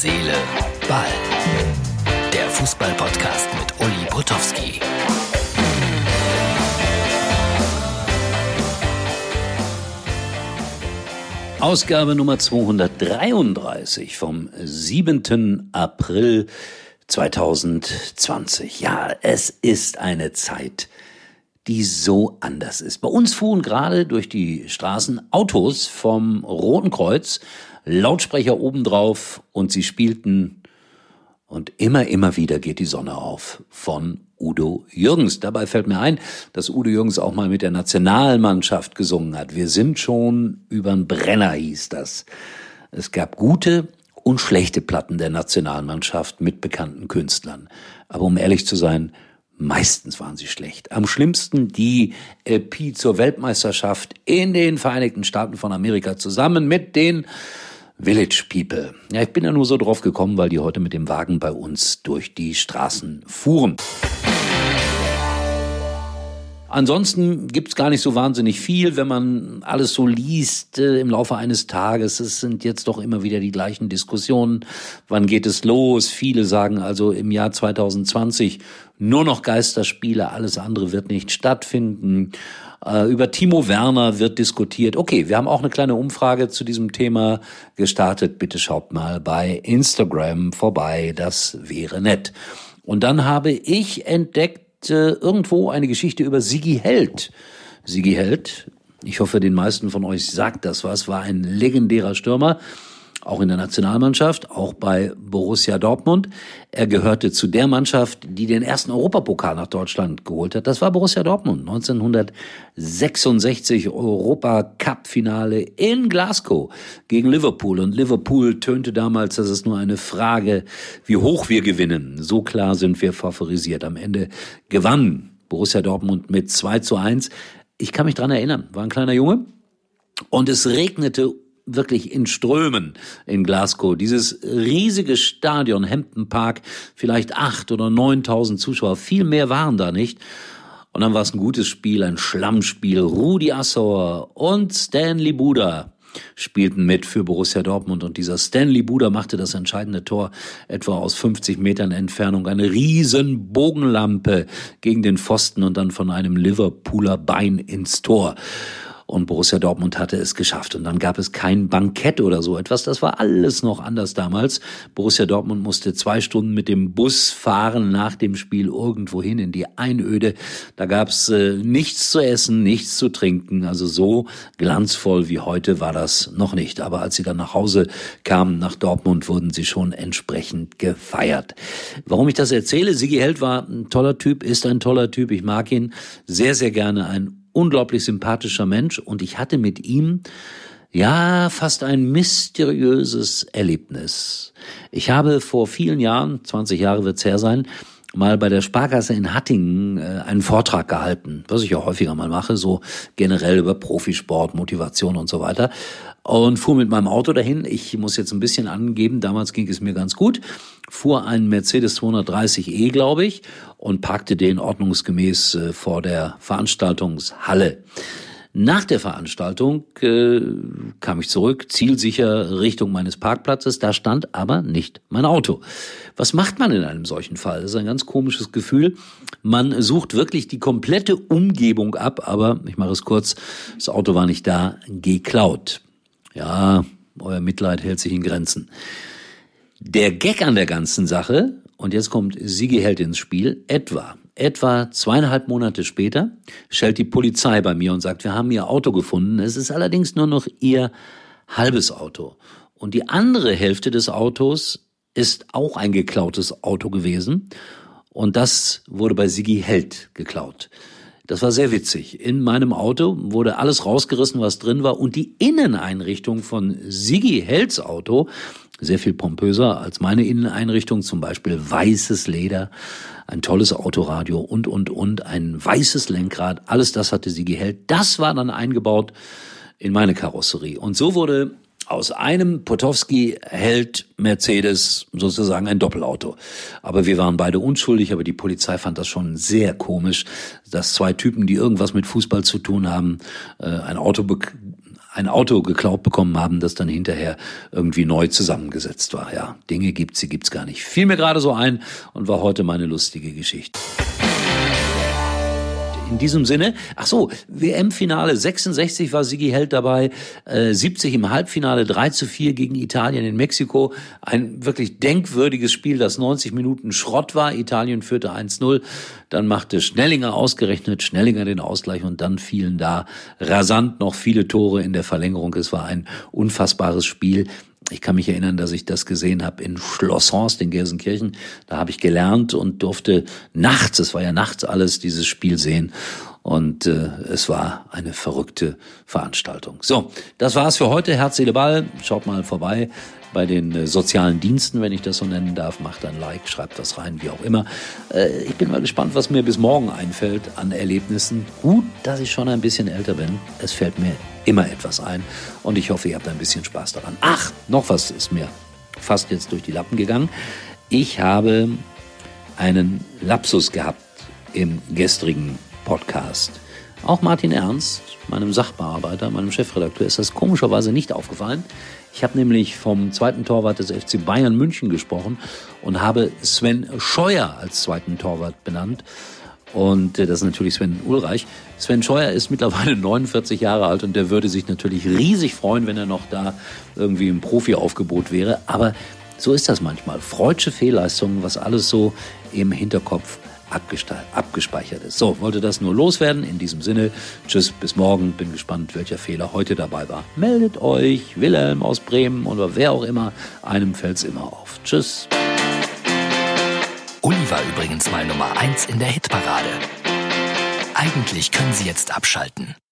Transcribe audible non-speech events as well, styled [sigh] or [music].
Seele, Ball. Der Fußball-Podcast mit Uli Potowski. Ausgabe Nummer 233 vom 7. April 2020. Ja, es ist eine Zeit, die so anders ist. Bei uns fuhren gerade durch die Straßen Autos vom Roten Kreuz, Lautsprecher obendrauf und sie spielten und immer, immer wieder geht die Sonne auf von Udo Jürgens. Dabei fällt mir ein, dass Udo Jürgens auch mal mit der Nationalmannschaft gesungen hat. Wir sind schon übern Brenner hieß das. Es gab gute und schlechte Platten der Nationalmannschaft mit bekannten Künstlern. Aber um ehrlich zu sein, Meistens waren sie schlecht. Am schlimmsten die LP zur Weltmeisterschaft in den Vereinigten Staaten von Amerika zusammen mit den Village People. Ja, ich bin ja nur so drauf gekommen, weil die heute mit dem Wagen bei uns durch die Straßen fuhren. Ansonsten gibt's gar nicht so wahnsinnig viel, wenn man alles so liest äh, im Laufe eines Tages. Es sind jetzt doch immer wieder die gleichen Diskussionen. Wann geht es los? Viele sagen also im Jahr 2020 nur noch Geisterspiele, alles andere wird nicht stattfinden. Äh, über Timo Werner wird diskutiert. Okay, wir haben auch eine kleine Umfrage zu diesem Thema gestartet. Bitte schaut mal bei Instagram vorbei, das wäre nett. Und dann habe ich entdeckt, äh, irgendwo eine Geschichte über Sigi Held. Sigi Held, ich hoffe, den meisten von euch sagt das was, war ein legendärer Stürmer, auch in der Nationalmannschaft, auch bei Borussia Dortmund. Er gehörte zu der Mannschaft, die den ersten Europapokal nach Deutschland geholt hat. Das war Borussia Dortmund 1966 Europacup-Finale in Glasgow gegen Liverpool. Und Liverpool tönte damals, dass es nur eine Frage, wie hoch wir gewinnen. So klar sind wir favorisiert. Am Ende gewann Borussia Dortmund mit 2 zu 1. Ich kann mich dran erinnern, war ein kleiner Junge und es regnete wirklich in Strömen in Glasgow. Dieses riesige Stadion Hampton Park, vielleicht acht oder neuntausend Zuschauer, viel mehr waren da nicht. Und dann war es ein gutes Spiel, ein Schlammspiel. Rudi Assauer und Stanley Buda spielten mit für Borussia Dortmund und dieser Stanley Buda machte das entscheidende Tor etwa aus 50 Metern Entfernung. Eine riesen Bogenlampe gegen den Pfosten und dann von einem Liverpooler Bein ins Tor und Borussia Dortmund hatte es geschafft. Und dann gab es kein Bankett oder so etwas. Das war alles noch anders damals. Borussia Dortmund musste zwei Stunden mit dem Bus fahren nach dem Spiel irgendwo hin in die Einöde. Da gab es äh, nichts zu essen, nichts zu trinken. Also so glanzvoll wie heute war das noch nicht. Aber als sie dann nach Hause kamen, nach Dortmund, wurden sie schon entsprechend gefeiert. Warum ich das erzähle? Sigi Held war ein toller Typ, ist ein toller Typ. Ich mag ihn sehr, sehr gerne. Ein unglaublich sympathischer Mensch und ich hatte mit ihm ja, fast ein mysteriöses Erlebnis. Ich habe vor vielen Jahren, 20 Jahre wird's her sein, mal bei der Sparkasse in Hattingen äh, einen Vortrag gehalten, was ich auch häufiger mal mache, so generell über Profisport, Motivation und so weiter. Und fuhr mit meinem Auto dahin. Ich muss jetzt ein bisschen angeben, damals ging es mir ganz gut. Fuhr einen Mercedes 230e, glaube ich, und parkte den ordnungsgemäß äh, vor der Veranstaltungshalle. Nach der Veranstaltung äh, kam ich zurück, zielsicher Richtung meines Parkplatzes. Da stand aber nicht mein Auto. Was macht man in einem solchen Fall? Das ist ein ganz komisches Gefühl. Man sucht wirklich die komplette Umgebung ab, aber ich mache es kurz, das Auto war nicht da, geklaut. Ja, euer Mitleid hält sich in Grenzen. Der Gag an der ganzen Sache, und jetzt kommt Sigi Held ins Spiel, etwa Etwa zweieinhalb Monate später schellt die Polizei bei mir und sagt, wir haben ihr Auto gefunden. Es ist allerdings nur noch ihr halbes Auto. Und die andere Hälfte des Autos ist auch ein geklautes Auto gewesen. Und das wurde bei Sigi Held geklaut. Das war sehr witzig. In meinem Auto wurde alles rausgerissen, was drin war. Und die Inneneinrichtung von Sigi Helds Auto, sehr viel pompöser als meine Inneneinrichtung, zum Beispiel weißes Leder, ein tolles Autoradio und, und, und, ein weißes Lenkrad, alles das hatte sie gehält. Das war dann eingebaut in meine Karosserie. Und so wurde aus einem Potowski hält Mercedes sozusagen ein Doppelauto. Aber wir waren beide unschuldig, aber die Polizei fand das schon sehr komisch, dass zwei Typen, die irgendwas mit Fußball zu tun haben, äh, ein Auto ein Auto geklaut bekommen haben, das dann hinterher irgendwie neu zusammengesetzt war. Ja, Dinge gibt's, sie gibt's gar nicht. Fiel mir gerade so ein und war heute meine lustige Geschichte in diesem Sinne, ach so, WM-Finale 66 war Sigi Held dabei, äh, 70 im Halbfinale 3 zu 4 gegen Italien in Mexiko. Ein wirklich denkwürdiges Spiel, das 90 Minuten Schrott war. Italien führte 1-0. Dann machte Schnellinger ausgerechnet, Schnellinger den Ausgleich und dann fielen da rasant noch viele Tore in der Verlängerung. Es war ein unfassbares Spiel. Ich kann mich erinnern, dass ich das gesehen habe in Schloss Horst in Gelsenkirchen. Da habe ich gelernt und durfte nachts, es war ja nachts alles, dieses Spiel sehen. Und äh, es war eine verrückte Veranstaltung. So, das war's für heute. Herz, Seele, Ball. Schaut mal vorbei bei den äh, sozialen Diensten, wenn ich das so nennen darf. Macht ein Like, schreibt das rein, wie auch immer. Äh, ich bin mal gespannt, was mir bis morgen einfällt an Erlebnissen. Gut, dass ich schon ein bisschen älter bin. Es fällt mir immer etwas ein und ich hoffe, ihr habt ein bisschen Spaß daran. Ach, noch was ist mir fast jetzt durch die Lappen gegangen. Ich habe einen Lapsus gehabt im gestrigen Podcast. Auch Martin Ernst, meinem Sachbearbeiter, meinem Chefredakteur, ist das komischerweise nicht aufgefallen. Ich habe nämlich vom zweiten Torwart des FC Bayern München gesprochen und habe Sven Scheuer als zweiten Torwart benannt. Und äh, das ist natürlich Sven Ulreich. Sven Scheuer ist mittlerweile [laughs] 49 Jahre alt und der würde sich natürlich riesig freuen, wenn er noch da irgendwie im Profi-Aufgebot wäre. Aber so ist das manchmal. Freudsche Fehlleistungen, was alles so im Hinterkopf abgespeichert ist. So, wollte das nur loswerden. In diesem Sinne, tschüss, bis morgen. Bin gespannt, welcher Fehler heute dabei war. Meldet euch, Wilhelm aus Bremen oder wer auch immer. Einem fällt's immer auf. Tschüss. Uli war übrigens mal Nummer 1 in der Hitparade. Eigentlich können Sie jetzt abschalten.